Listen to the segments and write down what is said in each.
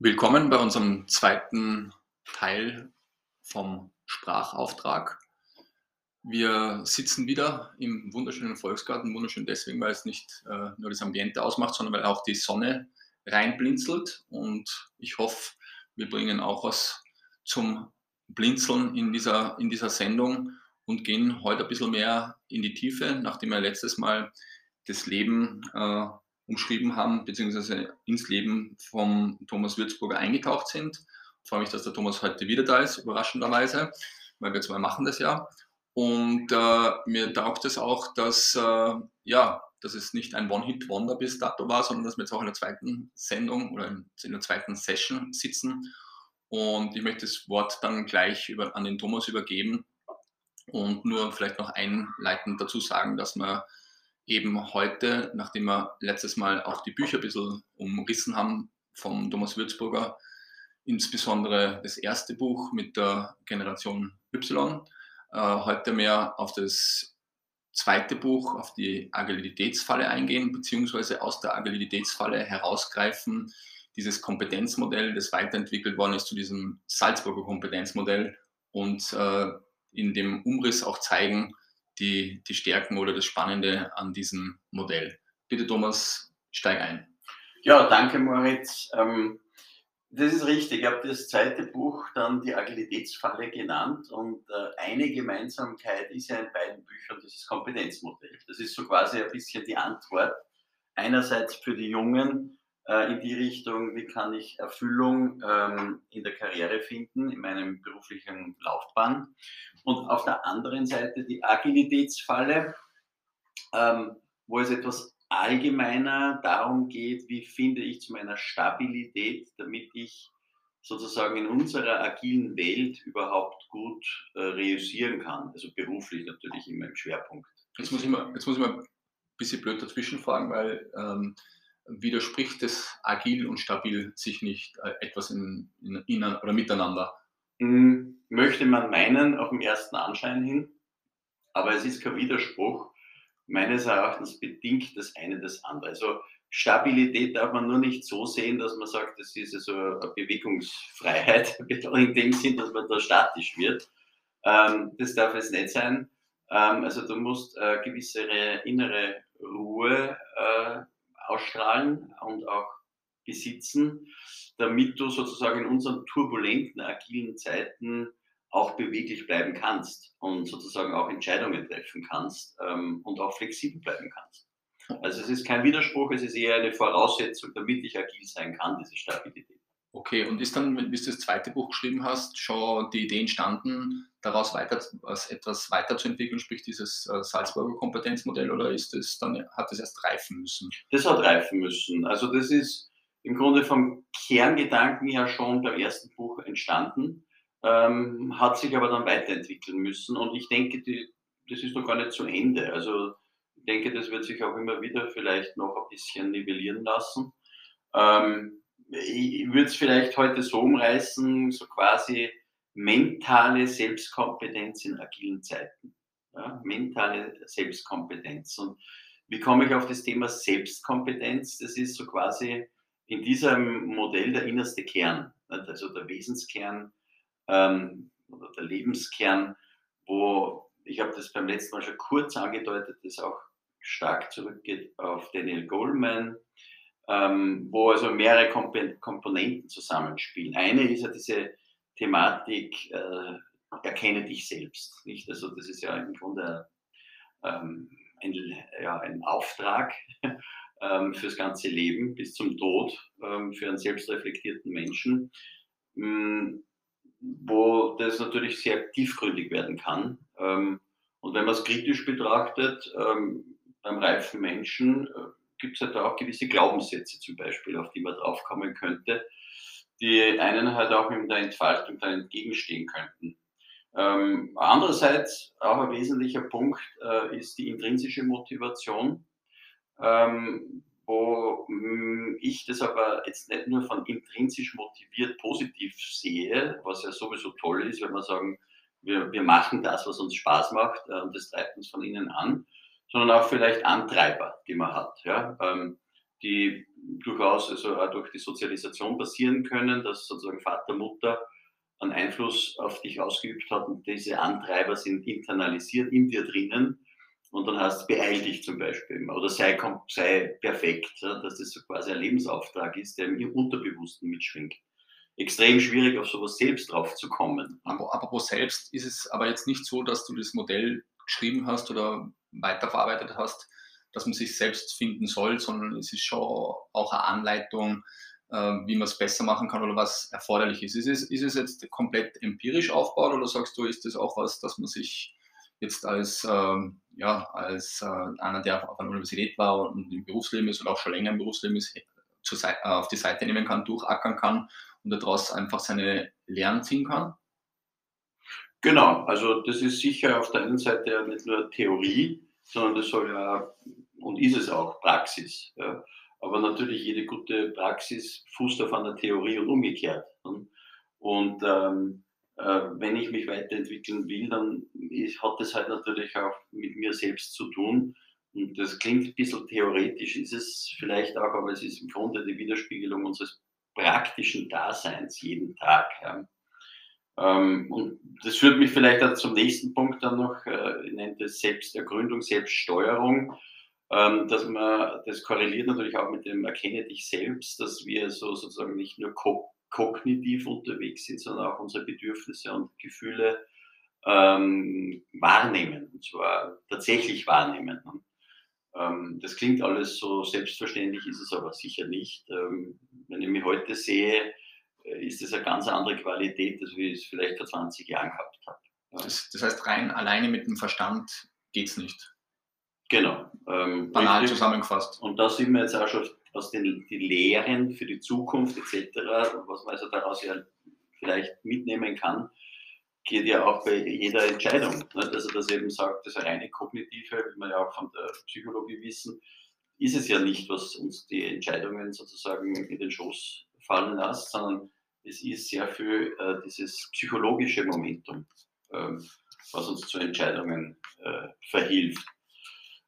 Willkommen bei unserem zweiten Teil vom Sprachauftrag. Wir sitzen wieder im wunderschönen Volksgarten, wunderschön deswegen, weil es nicht äh, nur das Ambiente ausmacht, sondern weil auch die Sonne reinblinzelt und ich hoffe, wir bringen auch was zum Blinzeln in dieser, in dieser Sendung und gehen heute ein bisschen mehr in die Tiefe, nachdem wir letztes Mal das Leben äh, umschrieben haben, beziehungsweise ins Leben von Thomas Würzburger eingetaucht sind. Ich freue mich, dass der Thomas heute wieder da ist, überraschenderweise, weil wir zwei machen das ja. Und äh, mir taugt es auch, dass, äh, ja, dass es nicht ein One-Hit-Wonder bis dato war, sondern dass wir jetzt auch in der zweiten Sendung oder in der zweiten Session sitzen. Und ich möchte das Wort dann gleich über, an den Thomas übergeben und nur vielleicht noch einleitend dazu sagen, dass wir eben heute, nachdem wir letztes Mal auch die Bücher ein bisschen umrissen haben vom Thomas Würzburger, insbesondere das erste Buch mit der Generation Y, äh, heute mehr auf das zweite Buch, auf die Agilitätsfalle eingehen, beziehungsweise aus der Agilitätsfalle herausgreifen, dieses Kompetenzmodell, das weiterentwickelt worden ist zu diesem Salzburger Kompetenzmodell und äh, in dem Umriss auch zeigen, die, die Stärken oder das Spannende an diesem Modell. Bitte Thomas, steig ein. Ja, danke Moritz. Ähm, das ist richtig. Ich habe das zweite Buch dann die Agilitätsfalle genannt und äh, eine Gemeinsamkeit ist ja in beiden Büchern dieses Kompetenzmodell. Das ist so quasi ein bisschen die Antwort einerseits für die Jungen, äh, in die Richtung, wie kann ich Erfüllung ähm, in der Karriere finden, in meinem beruflichen Laufbahn. Und auf der anderen Seite die Agilitätsfalle, ähm, wo es etwas allgemeiner darum geht, wie finde ich zu meiner Stabilität, damit ich sozusagen in unserer agilen Welt überhaupt gut äh, reüssieren kann. Also beruflich natürlich immer im Schwerpunkt. Jetzt muss ich mal, jetzt muss ich mal ein bisschen blöd dazwischen fragen, weil ähm, widerspricht es agil und stabil sich nicht äh, etwas in, in, in, oder miteinander? Hm, möchte man meinen, auf den ersten Anschein hin, aber es ist kein Widerspruch. Meines Erachtens bedingt das eine das andere. Also Stabilität darf man nur nicht so sehen, dass man sagt, das ist also eine Bewegungsfreiheit, in dem Sinn, dass man da statisch wird. Ähm, das darf es nicht sein. Ähm, also du musst äh, gewisse innere Ruhe äh, ausstrahlen und auch besitzen, damit du sozusagen in unseren turbulenten, agilen Zeiten auch beweglich bleiben kannst und sozusagen auch Entscheidungen treffen kannst ähm, und auch flexibel bleiben kannst. Also es ist kein Widerspruch, es ist eher eine Voraussetzung, damit ich agil sein kann, diese Stabilität. Okay, und ist dann, wenn du das zweite Buch geschrieben hast, schon die Idee entstanden, daraus weiter, etwas weiterzuentwickeln, sprich dieses äh, Salzburger Kompetenzmodell, oder ist es dann, hat es erst reifen müssen? Das hat reifen müssen. Also das ist im Grunde vom Kerngedanken ja schon beim ersten Buch entstanden, ähm, hat sich aber dann weiterentwickeln müssen. Und ich denke, die, das ist noch gar nicht zu Ende. Also ich denke, das wird sich auch immer wieder vielleicht noch ein bisschen nivellieren lassen. Ähm, ich würde es vielleicht heute so umreißen, so quasi mentale Selbstkompetenz in agilen Zeiten. Ja, mentale Selbstkompetenz. Und wie komme ich auf das Thema Selbstkompetenz? Das ist so quasi in diesem Modell der innerste Kern, also der Wesenskern ähm, oder der Lebenskern, wo ich habe das beim letzten Mal schon kurz angedeutet, das auch stark zurückgeht auf Daniel Goleman, ähm, wo also mehrere Komp Komponenten zusammenspielen. Eine ist ja diese Thematik, äh, erkenne dich selbst. Nicht? Also das ist ja im Grunde ähm, ein, ja, ein Auftrag ähm, fürs ganze Leben bis zum Tod ähm, für einen selbstreflektierten Menschen, ähm, wo das natürlich sehr tiefgründig werden kann. Ähm, und wenn man es kritisch betrachtet, ähm, beim reifen Menschen äh, gibt es halt auch gewisse Glaubenssätze zum Beispiel, auf die man draufkommen könnte, die einen halt auch in der Entfaltung dann entgegenstehen könnten. Ähm, andererseits auch ein wesentlicher Punkt äh, ist die intrinsische Motivation, ähm, wo hm, ich das aber jetzt nicht nur von intrinsisch motiviert positiv sehe, was ja sowieso toll ist, wenn wir sagen, wir, wir machen das, was uns Spaß macht äh, und das treibt uns von innen an, sondern auch vielleicht Antreiber, die man hat, ja, ähm, die durchaus also auch durch die Sozialisation passieren können, dass sozusagen Vater, Mutter einen Einfluss auf dich ausgeübt hat und diese Antreiber sind internalisiert in dir drinnen und dann heißt es, beeil dich zum Beispiel oder sei, sei perfekt, dass das so quasi ein Lebensauftrag ist, der im Unterbewussten mitschwingt. Extrem schwierig, auf sowas selbst drauf zu kommen. Wo selbst ist es aber jetzt nicht so, dass du das Modell geschrieben hast oder weiterverarbeitet hast, dass man sich selbst finden soll, sondern es ist schon auch eine Anleitung, äh, wie man es besser machen kann oder was erforderlich ist. Ist es, ist es jetzt komplett empirisch aufgebaut oder sagst du, ist das auch was, dass man sich jetzt als, ähm, ja, als äh, einer, der auf einer Universität war und im Berufsleben ist oder auch schon länger im Berufsleben ist, zur Seite, äh, auf die Seite nehmen kann, durchackern kann und daraus einfach seine Lehren ziehen kann? Genau, also das ist sicher auf der einen Seite ja nicht nur Theorie, sondern das soll ja und ist es auch Praxis. Ja. Aber natürlich jede gute Praxis fußt auf einer Theorie und umgekehrt. Und ähm, äh, wenn ich mich weiterentwickeln will, dann hat das halt natürlich auch mit mir selbst zu tun. Und das klingt ein bisschen theoretisch, ist es vielleicht auch, aber es ist im Grunde die Widerspiegelung unseres praktischen Daseins jeden Tag. Ja. Ähm, und das führt mich vielleicht auch zum nächsten Punkt dann noch, äh, ich nenne das Selbstergründung, Selbststeuerung, ähm, dass man, das korreliert natürlich auch mit dem Erkenne dich selbst, dass wir so sozusagen nicht nur ko kognitiv unterwegs sind, sondern auch unsere Bedürfnisse und Gefühle ähm, wahrnehmen, und zwar tatsächlich wahrnehmen. Ähm, das klingt alles so selbstverständlich, ist es aber sicher nicht. Ähm, wenn ich mich heute sehe, äh, ist es eine ganz andere Qualität, als wie ich es vielleicht vor 20 Jahren gehabt habe. Das, das heißt, rein alleine mit dem Verstand geht es nicht. Genau. Ähm, Banal zusammengefasst. Und da sind wir jetzt auch schon aus den die Lehren für die Zukunft etc., was man also daraus ja vielleicht mitnehmen kann, geht ja auch bei jeder Entscheidung. Ne? Dass er das eben sagt, das reine Kognitive, wie wir ja auch von der Psychologie wissen, ist es ja nicht, was uns die Entscheidungen sozusagen in den Schoß fallen lässt, sondern es ist sehr viel äh, dieses psychologische Momentum, äh, was uns zu Entscheidungen äh, verhilft.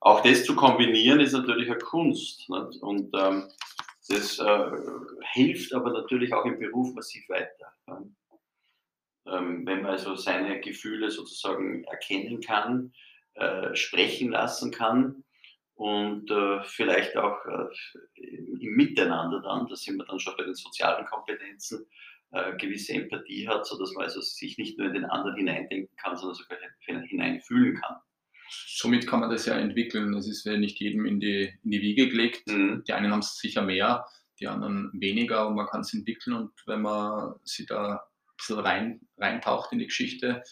Auch das zu kombinieren ist natürlich eine Kunst. Nicht? Und ähm, das äh, hilft aber natürlich auch im Beruf massiv weiter. Ähm, wenn man also seine Gefühle sozusagen erkennen kann, äh, sprechen lassen kann und äh, vielleicht auch äh, im Miteinander dann, da sind wir dann schon bei den sozialen Kompetenzen, äh, gewisse Empathie hat, sodass man also sich nicht nur in den anderen hineindenken kann, sondern sogar hineinfühlen kann. Somit kann man das ja entwickeln. Das ist ja nicht jedem in die, in die Wiege gelegt. Mhm. Die einen haben es sicher mehr, die anderen weniger und man kann es entwickeln. Und wenn man sich da ein bisschen rein, reintaucht in die Geschichte,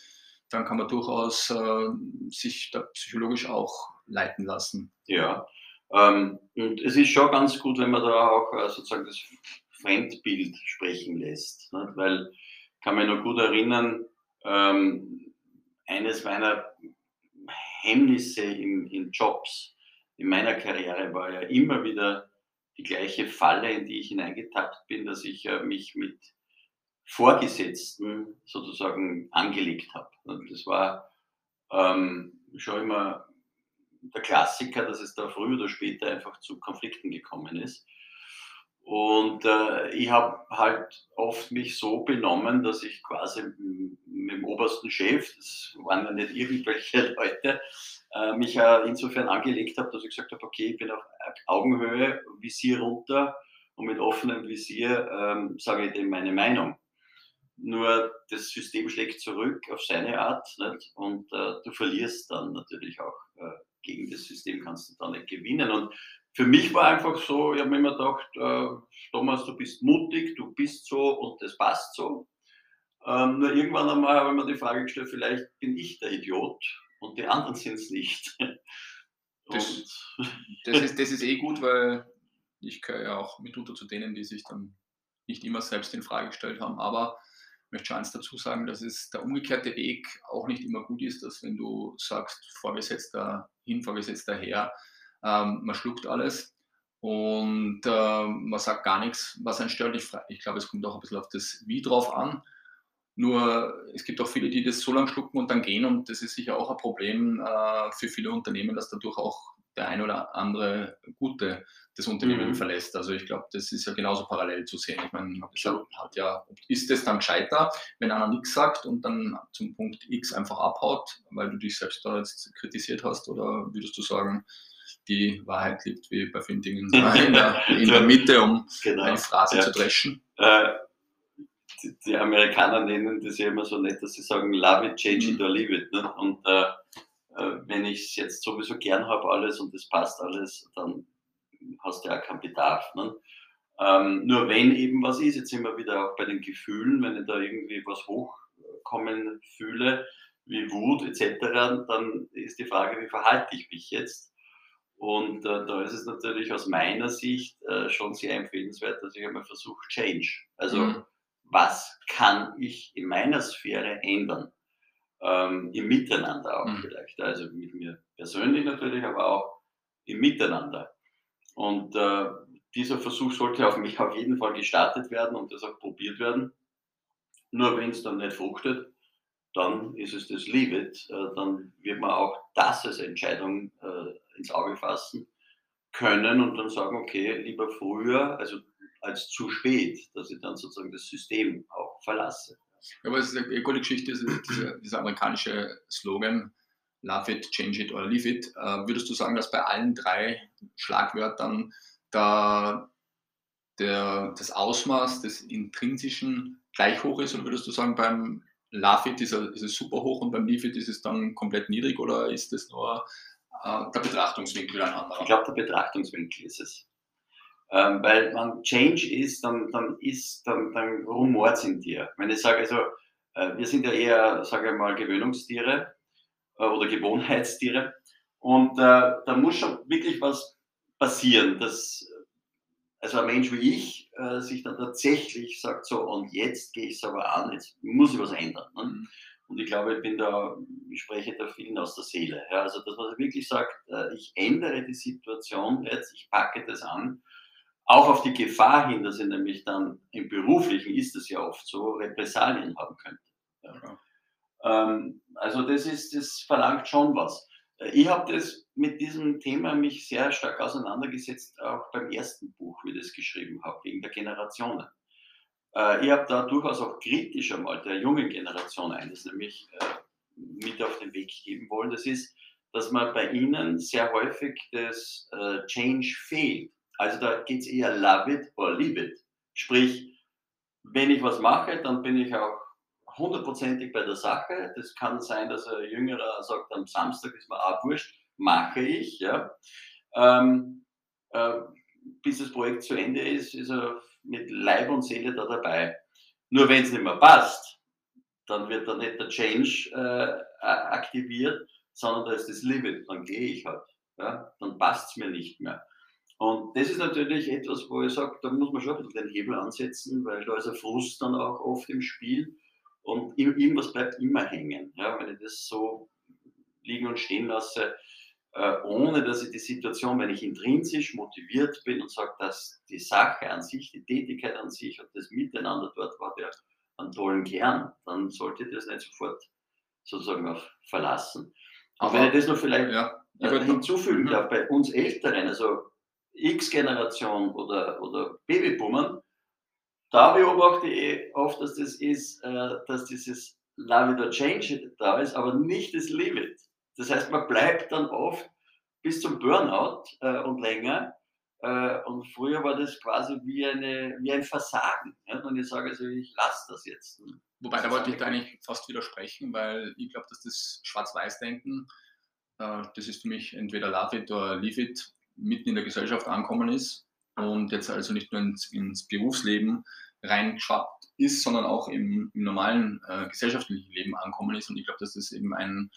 dann kann man durchaus äh, sich da psychologisch auch leiten lassen. Ja, ähm, und es ist schon ganz gut, wenn man da auch äh, sozusagen das Fremdbild sprechen lässt. Ne? Weil ich kann mich noch gut erinnern, ähm, eines meiner Hemmnisse in, in Jobs in meiner Karriere war ja immer wieder die gleiche Falle, in die ich hineingetappt bin, dass ich äh, mich mit Vorgesetzten sozusagen angelegt habe. Und das war ähm, schon immer der Klassiker, dass es da früher oder später einfach zu Konflikten gekommen ist. Und äh, ich habe halt oft mich so benommen, dass ich quasi mit dem obersten Chef, das waren ja nicht irgendwelche Leute, äh, mich ja insofern angelegt habe, dass ich gesagt habe, okay, ich bin auf Augenhöhe, Visier runter und mit offenem Visier ähm, sage ich dem meine Meinung. Nur das System schlägt zurück auf seine Art nicht? und äh, du verlierst dann natürlich auch äh, gegen das System, kannst du dann nicht gewinnen. Und für mich war einfach so, ich habe mir immer gedacht, äh, Thomas, du bist mutig, du bist so und das passt so. Ähm, nur irgendwann einmal habe ich mir die Frage gestellt, vielleicht bin ich der Idiot und die anderen sind es nicht. Das, das, ist, das ist eh gut, weil ich gehöre ja auch mitunter zu denen, die sich dann nicht immer selbst in Frage gestellt haben. Aber ich möchte schon eins dazu sagen, dass es der umgekehrte Weg auch nicht immer gut ist, dass wenn du sagst, Vorgesetzter hin, Vorgesetzter her, ähm, man schluckt alles und äh, man sagt gar nichts, was einen stört. Ich, ich glaube, es kommt auch ein bisschen auf das Wie drauf an. Nur es gibt auch viele, die das so lange schlucken und dann gehen und das ist sicher auch ein Problem äh, für viele Unternehmen, dass dadurch auch der ein oder andere Gute das Unternehmen mhm. verlässt. Also ich glaube, das ist ja genauso parallel zu sehen. Ich meine, hat ja, ist es dann gescheiter, wenn einer nichts sagt und dann zum Punkt X einfach abhaut, weil du dich selbst da jetzt kritisiert hast, oder würdest du sagen, die Wahrheit liegt wie bei vielen Dingen in der, in der Mitte, um genau. eine Phrase ja. zu dreschen? Äh, die, die, Amerikaner nennen das ja immer so nett, dass sie sagen, love it, change it mhm. or leave it. Ne? Und äh, äh wenn ich es jetzt sowieso gern habe alles und es passt alles, dann hast du ja keinen Bedarf. Ne? Ähm, nur wenn eben was ist, jetzt sind wir wieder auch bei den Gefühlen, wenn ich da irgendwie was hochkommen fühle, wie Wut etc., dann ist die Frage, wie verhalte ich mich jetzt? Und äh, da ist es natürlich aus meiner Sicht äh, schon sehr empfehlenswert, dass ich einmal versuche, Change. Also mhm. was kann ich in meiner Sphäre ändern? Ähm, Im Miteinander auch mhm. vielleicht. Also mit mir persönlich natürlich, aber auch im Miteinander. Und äh, dieser Versuch sollte auf mich auf jeden Fall gestartet werden und das auch probiert werden. Nur wenn es dann nicht fruchtet, dann ist es das Leave it. Äh, dann wird man auch das als Entscheidung äh, ins Auge fassen können und dann sagen, okay, lieber früher, also als zu spät, dass ich dann sozusagen das System auch verlasse. Ja, aber es ist eine gute Geschichte, dieser, dieser amerikanische Slogan, Love it, change it or leave it. Äh, würdest du sagen, dass bei allen drei Schlagwörtern da der, das Ausmaß des Intrinsischen gleich hoch ist? Oder würdest du sagen, beim Love it ist, ist es super hoch und beim Leave it ist es dann komplett niedrig? Oder ist es nur äh, der Betrachtungswinkel ein anderer? Ich glaube, der Betrachtungswinkel ist es. Ähm, weil man Change ist, dann, dann ist, dann, dann rumort es in dir. Wenn ich sage, also, äh, wir sind ja eher, sage ich mal, Gewöhnungstiere äh, oder Gewohnheitstiere. Und äh, da muss schon wirklich was passieren, dass also ein Mensch wie ich äh, sich dann tatsächlich sagt so, und jetzt gehe ich es aber an, jetzt muss ich was ändern. Ne? Und ich glaube, ich bin da, ich spreche da vielen aus der Seele. Ja? Also, dass man wirklich sagt, äh, ich ändere die Situation jetzt, ich packe das an, auch auf die Gefahr hin, dass ich nämlich dann im Beruflichen, ist es ja oft so, Repressalien haben könnte. Ja. Ähm, also das ist, das verlangt schon was. Äh, ich habe das mit diesem Thema mich sehr stark auseinandergesetzt, auch beim ersten Buch, wie ich das geschrieben habe, wegen der Generationen. Äh, ich habe da durchaus auch kritisch einmal der jungen Generation eines nämlich äh, mit auf den Weg geben wollen. Das ist, dass man bei ihnen sehr häufig das Change fehlt. Also da geht es eher love it or leave it. Sprich, wenn ich was mache, dann bin ich auch hundertprozentig bei der Sache. Das kann sein, dass ein Jüngerer sagt, am Samstag ist mir auch wurscht, mache ich. Ja. Ähm, äh, bis das Projekt zu Ende ist, ist er mit Leib und Seele da dabei. Nur wenn es nicht mehr passt, dann wird da nicht der Change äh, aktiviert, sondern da ist das Limit, dann gehe ich halt. Ja. Dann passt es mir nicht mehr. Und das ist natürlich etwas, wo ich sage, da muss man schon ein bisschen den Hebel ansetzen, weil da ist ein Frust dann auch oft im Spiel. Und irgendwas bleibt immer hängen. Ja, wenn ich das so liegen und stehen lasse, ohne dass ich die Situation, wenn ich intrinsisch motiviert bin und sage, dass die Sache an sich, die Tätigkeit an sich und das Miteinander dort war der einen tollen Kern, dann sollte ich das nicht sofort sozusagen auf verlassen. Aber wenn ich das noch vielleicht ja, äh, hinzufügen mhm. darf, bei uns Älteren, also X-Generation oder, oder Babyboomern, da beobachte ich oft, dass das ist, äh, dass dieses Love it or Change da ist, aber nicht das Leave it. Das heißt, man bleibt dann oft bis zum Burnout äh, und länger. Äh, und früher war das quasi wie, eine, wie ein Versagen. Ja? Und ich sage also, ich lasse das jetzt. Wobei, da wollte ich da eigentlich fast widersprechen, weil ich glaube, dass das Schwarz-Weiß-Denken, äh, das ist für mich entweder Love it oder Leave it, mitten in der Gesellschaft ankommen ist und jetzt also nicht nur ins, ins Berufsleben reingeschwappt ist, sondern auch im, im normalen äh, gesellschaftlichen Leben ankommen ist. Und ich glaube, dass das eben ein,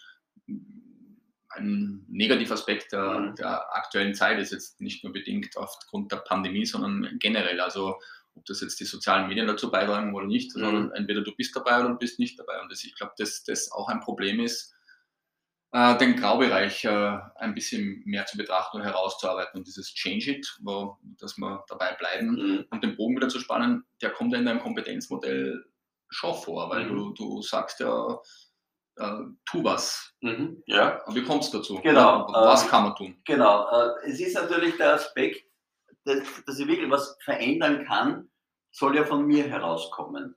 ein Negativaspekt der, mhm. der aktuellen Zeit ist, jetzt nicht nur bedingt aufgrund der Pandemie, sondern generell. Also ob das jetzt die sozialen Medien dazu beitragen oder nicht, mhm. sondern entweder du bist dabei oder du bist nicht dabei. Und das, ich glaube, dass das auch ein Problem ist, äh, den Graubereich äh, ein bisschen mehr zu betrachten und herauszuarbeiten. Und dieses Change It, wo, dass wir dabei bleiben mhm. und den Bogen wieder zu spannen, der kommt ja in deinem Kompetenzmodell schon vor, weil mhm. du, du sagst ja, tu was. Mhm, ja. Wie kommt es dazu? Genau. Was äh, kann man tun? Genau. Äh, es ist natürlich der Aspekt, dass, dass ich wirklich was verändern kann, soll ja von mir herauskommen.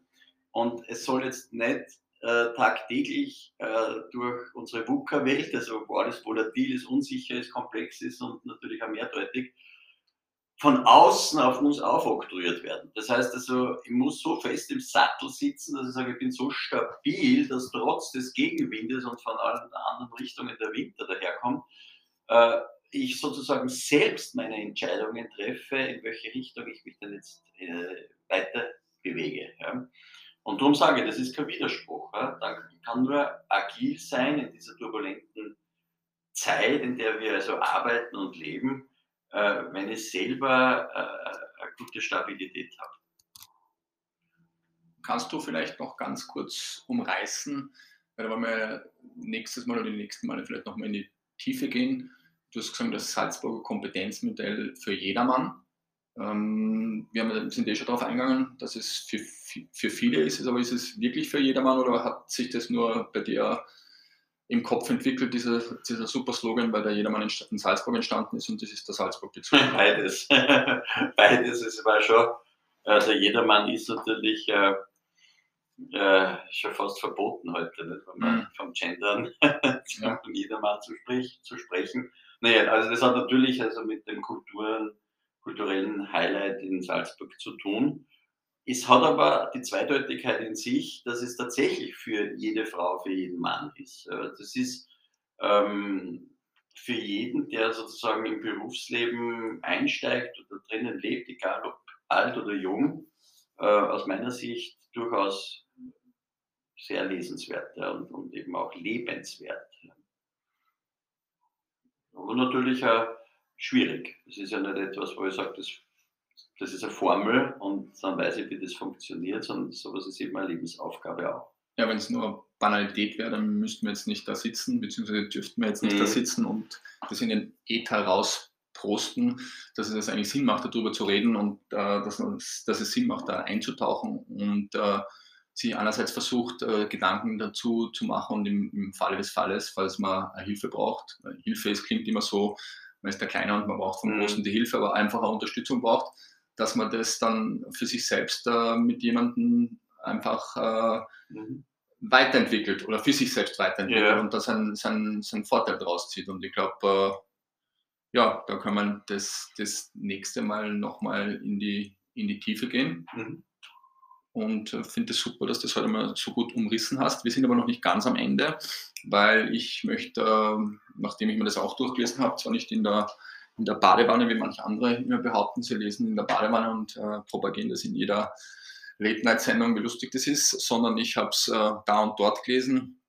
Und es soll jetzt nicht äh, tagtäglich äh, durch unsere VUCA-Welt, also wo alles volatil ist, unsicher ist, komplex ist und natürlich auch mehrdeutig, von außen auf uns aufoktroyiert werden. Das heißt also, ich muss so fest im Sattel sitzen, dass ich sage, ich bin so stabil, dass trotz des Gegenwindes und von allen anderen Richtungen der Winter daherkommt, äh, ich sozusagen selbst meine Entscheidungen treffe, in welche Richtung ich mich denn jetzt äh, weiter bewege. Ja. Und darum sage ich, das ist kein Widerspruch. Ja. Ich kann nur agil sein in dieser turbulenten Zeit, in der wir also arbeiten und leben wenn ich selber äh, eine gute Stabilität habe. Kannst du vielleicht noch ganz kurz umreißen, weil da wollen wir nächstes Mal oder die nächsten Male vielleicht nochmal in die Tiefe gehen. Du hast gesagt, das Salzburger Kompetenzmodell für jedermann. Ähm, wir sind eh schon darauf eingegangen, dass es für, für viele ist, aber ist es wirklich für jedermann oder hat sich das nur bei dir im Kopf entwickelt, dieser, dieser super Slogan, weil der Jedermann in, Salzburg entstanden ist und das ist der Salzburg-Bezug. Beides. Beides ist aber schon, also Jedermann ist natürlich äh, äh, schon fast verboten heute, nicht? wenn man mhm. vom Gendern ja. von Jedermann zu, sprich, zu sprechen. Naja, also das hat natürlich also mit dem Kulturen, kulturellen Highlight in Salzburg zu tun. Es hat aber die Zweideutigkeit in sich, dass es tatsächlich für jede Frau, für jeden Mann ist. Das ist ähm, für jeden, der sozusagen im Berufsleben einsteigt oder drinnen lebt, egal ob alt oder jung, äh, aus meiner Sicht durchaus sehr lesenswert ja, und, und, eben auch lebenswert. Aber natürlich auch schwierig. Das ist ja nicht etwas, wo ich sage, das das ist eine Formel und dann weiß ich, wie das funktioniert, sondern sowas ist eben eine Lebensaufgabe auch. Ja, wenn es nur Banalität wäre, dann müssten wir jetzt nicht da sitzen, beziehungsweise dürften wir jetzt nicht mhm. da sitzen und das in den Äther rausprosten, dass es eigentlich Sinn macht, darüber zu reden und äh, dass, dass, es Sinn macht, da einzutauchen und äh, sich einerseits versucht, äh, Gedanken dazu zu machen und im, im Falle des Falles, falls man Hilfe braucht, Hilfe ist, klingt immer so, man ist der Kleine und man braucht vom mhm. Großen die Hilfe, aber einfacher Unterstützung braucht, dass man das dann für sich selbst äh, mit jemandem einfach äh, mhm. weiterentwickelt oder für sich selbst weiterentwickelt ja. und da seinen, seinen, seinen Vorteil draus zieht. Und ich glaube, äh, ja, da kann man das, das nächste Mal nochmal in die, in die Tiefe gehen. Mhm. Und äh, finde es super, dass du das heute mal so gut umrissen hast. Wir sind aber noch nicht ganz am Ende, weil ich möchte, ähm, nachdem ich mir das auch durchgelesen habe, zwar nicht in der in der Badewanne, wie manche andere immer behaupten, sie lesen in der Badewanne und äh, propagieren das in jeder Late-Night-Sendung, wie lustig das ist, sondern ich habe es äh, da und dort gelesen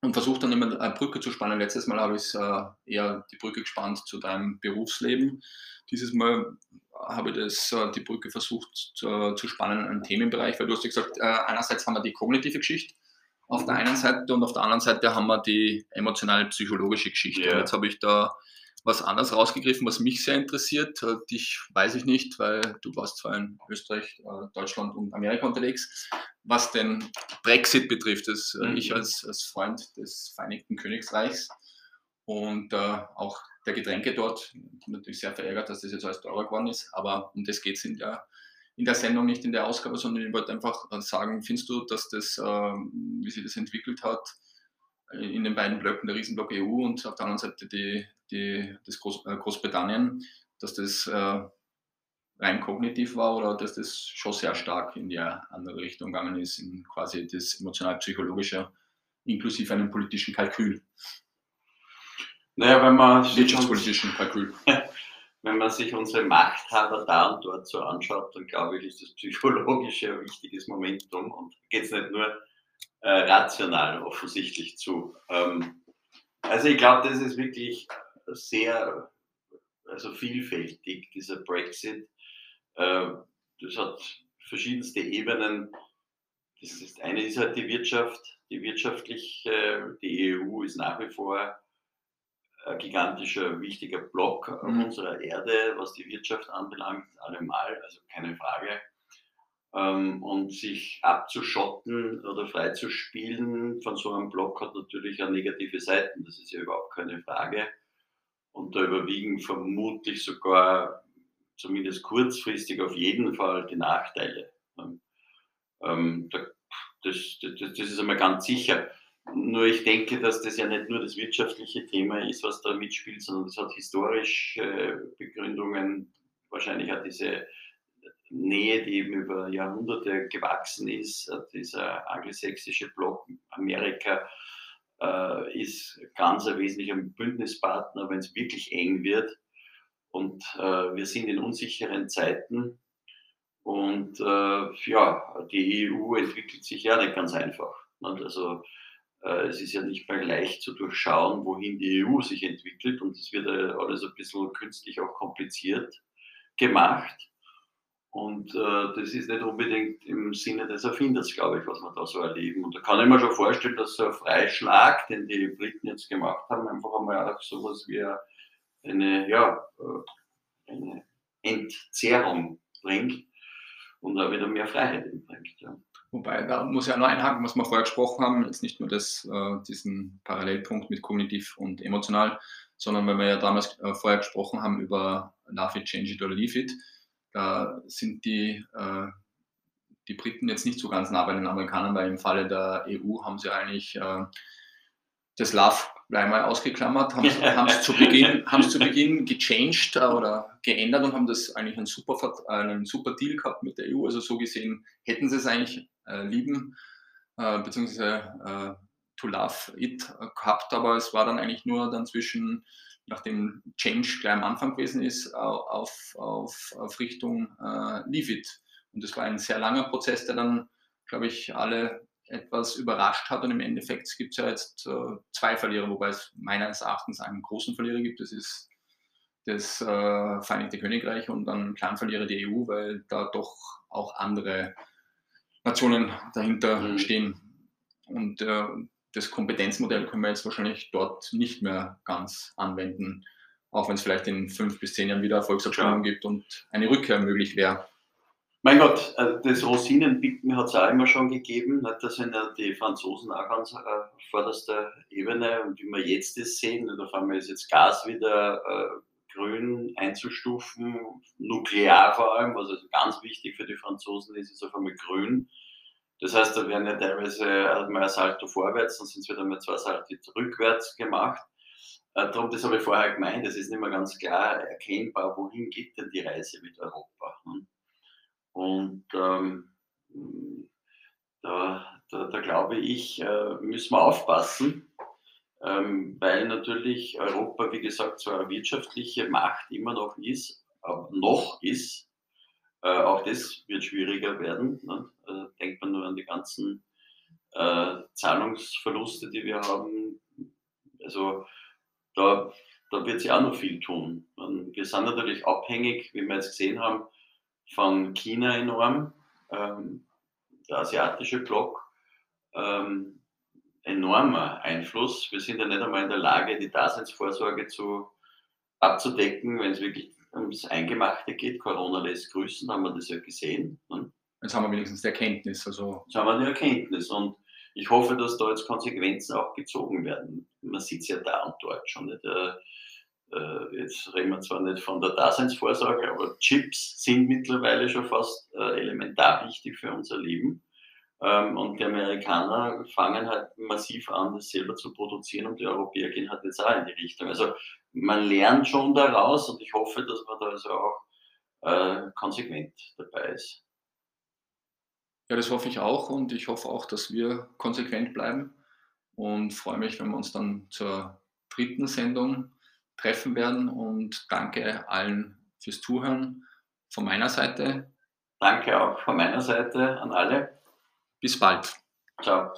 und versucht dann immer eine Brücke zu spannen. Letztes Mal habe ich äh, eher die Brücke gespannt zu deinem Berufsleben. Dieses Mal habe ich das, äh, die Brücke versucht zu, äh, zu spannen, einen Themenbereich, weil du hast ja gesagt, äh, einerseits haben wir die kognitive Geschichte auf der einen Seite und auf der anderen Seite haben wir die emotionale psychologische Geschichte. Yeah. Jetzt habe ich da was anderes rausgegriffen, was mich sehr interessiert. Äh, dich weiß ich nicht, weil du warst zwar in Österreich, äh, Deutschland und Amerika unterwegs. Was den Brexit betrifft, das, äh, mhm. ich als, als Freund des Vereinigten Königreichs und äh, auch der Getränke dort, bin natürlich sehr verärgert, dass das jetzt alles teurer geworden ist, aber um das geht es in der, in der Sendung, nicht in der Ausgabe, sondern ich wollte einfach sagen, findest du, dass das, äh, wie sich das entwickelt hat, in den beiden Blöcken, der Riesenblock EU und auf der anderen Seite die, die, das Groß, äh, Großbritannien, dass das äh, rein kognitiv war oder dass das schon sehr stark in die andere Richtung gegangen ist, in quasi das emotional-psychologische, inklusive einem politischen Kalkül. Naja, wenn man wirtschaftspolitischen Kalkül. Wenn man sich unsere Machthaber da und dort so anschaut, dann glaube ich, ist das psychologische ein wichtiges Momentum und geht es nicht nur äh, rational offensichtlich zu. Ähm, also ich glaube, das ist wirklich sehr also vielfältig, dieser Brexit. Äh, das hat verschiedenste Ebenen. Das ist, eine ist halt die Wirtschaft, die wirtschaftliche, die EU ist nach wie vor ein gigantischer, wichtiger Block mhm. unserer Erde, was die Wirtschaft anbelangt, allemal, also keine Frage. Ähm, und sich abzuschotten oder freizuspielen von so einem Block hat natürlich auch negative Seiten, das ist ja überhaupt keine Frage. Und da überwiegen vermutlich sogar, zumindest kurzfristig, auf jeden Fall die Nachteile. Ähm, das, das, das ist einmal ganz sicher. Nur ich denke, dass das ja nicht nur das wirtschaftliche Thema ist, was da mitspielt, sondern das hat historische Begründungen. Wahrscheinlich hat diese Nähe, die eben über Jahrhunderte gewachsen ist, äh, dieser angelsächsische Block Amerika, äh, ist ganz ein wesentlicher Bündnispartner, wenn es wirklich eng wird. Und äh, wir sind in unsicheren Zeiten. Und äh, ja, die EU entwickelt sich ja nicht ganz einfach. Nicht? Also äh, es ist ja nicht mehr leicht zu durchschauen, wohin die EU sich entwickelt. Und es wird alles ein bisschen künstlich auch kompliziert gemacht. Und äh, das ist nicht unbedingt im Sinne des Erfinders, glaube ich, was wir da so erleben. Und da kann ich mir schon vorstellen, dass so ein Freischlag, den die Briten jetzt gemacht haben, einfach einmal auch sowas wie eine, ja, äh, eine Entzerrung bringt und auch wieder mehr Freiheit bringt. Ja. Wobei, da muss ich auch noch einhaken, was wir vorher gesprochen haben, jetzt nicht nur das, äh, diesen Parallelpunkt mit kognitiv und emotional, sondern weil wir ja damals äh, vorher gesprochen haben über Love it, change it or leave it da sind die, äh, die Briten jetzt nicht so ganz nah bei den Amerikanern, weil im Falle der EU haben sie eigentlich äh, das Love einmal ausgeklammert, haben es zu, Beginn, zu Beginn gechanged äh, oder geändert und haben das eigentlich einen super, einen super Deal gehabt mit der EU. Also so gesehen hätten sie es eigentlich äh, lieben, äh, beziehungsweise äh, to love it gehabt, aber es war dann eigentlich nur dann zwischen nachdem Change gleich am Anfang gewesen ist, auf, auf, auf Richtung äh, Leave It. Und das war ein sehr langer Prozess, der dann, glaube ich, alle etwas überrascht hat. Und im Endeffekt gibt es ja jetzt äh, zwei Verlierer, wobei es meines Erachtens einen großen Verlierer gibt. Das ist das äh, Vereinigte Königreich und dann einen kleinen Verlierer die EU, weil da doch auch andere Nationen dahinter mhm. stehen. Und äh, das Kompetenzmodell können wir jetzt wahrscheinlich dort nicht mehr ganz anwenden, auch wenn es vielleicht in fünf bis zehn Jahren wieder Erfolgsabstimmungen ja. gibt und eine Rückkehr möglich wäre. Mein Gott, äh, das Rosinenpicken hat es auch immer schon gegeben. Da sind ja die Franzosen auch ganz auf äh, vorderster Ebene. Und wie wir jetzt das sehen, da auf einmal ist jetzt Gas wieder äh, grün einzustufen, nuklear vor allem, was also ganz wichtig für die Franzosen ist, ist auf einmal grün. Das heißt, da werden ja teilweise mal ein Salto vorwärts, dann sind wieder mal zwei Salto rückwärts gemacht. Äh, darum, das habe ich vorher gemeint, es ist nicht mehr ganz klar erkennbar, wohin geht denn die Reise mit Europa. Hm? Und ähm, da, da, da, glaube ich, äh, müssen wir aufpassen, ähm, weil natürlich Europa, wie gesagt, zwar eine wirtschaftliche Macht immer noch ist, aber noch ist, äh, auch das wird schwieriger werden. Also denkt man nur an die ganzen äh, Zahlungsverluste, die wir haben. Also da, da wird sich auch noch viel tun. Und wir sind natürlich abhängig, wie wir jetzt gesehen haben, von China enorm. Ähm, der asiatische Block ähm, enormer Einfluss. Wir sind ja nicht einmal in der Lage, die Daseinsvorsorge zu, abzudecken, wenn es wirklich ums Eingemachte geht. Corona lässt grüßen, haben wir das ja gesehen. Ne? Jetzt haben wir wenigstens die Erkenntnis. Also jetzt haben wir die Erkenntnis und ich hoffe, dass da jetzt Konsequenzen auch gezogen werden. Man sieht es ja da und dort schon. Nicht? Äh, äh, jetzt reden wir zwar nicht von der Daseinsvorsorge, aber Chips sind mittlerweile schon fast äh, elementar wichtig für unser Leben. Ähm, und die Amerikaner fangen halt massiv an, das selber zu produzieren und die Europäer gehen halt jetzt auch in die Richtung. Also man lernt schon daraus und ich hoffe, dass man da also auch äh, konsequent dabei ist. Ja, das hoffe ich auch und ich hoffe auch, dass wir konsequent bleiben und freue mich, wenn wir uns dann zur dritten Sendung treffen werden und danke allen fürs Zuhören von meiner Seite. Danke auch von meiner Seite an alle. Bis bald. Ciao.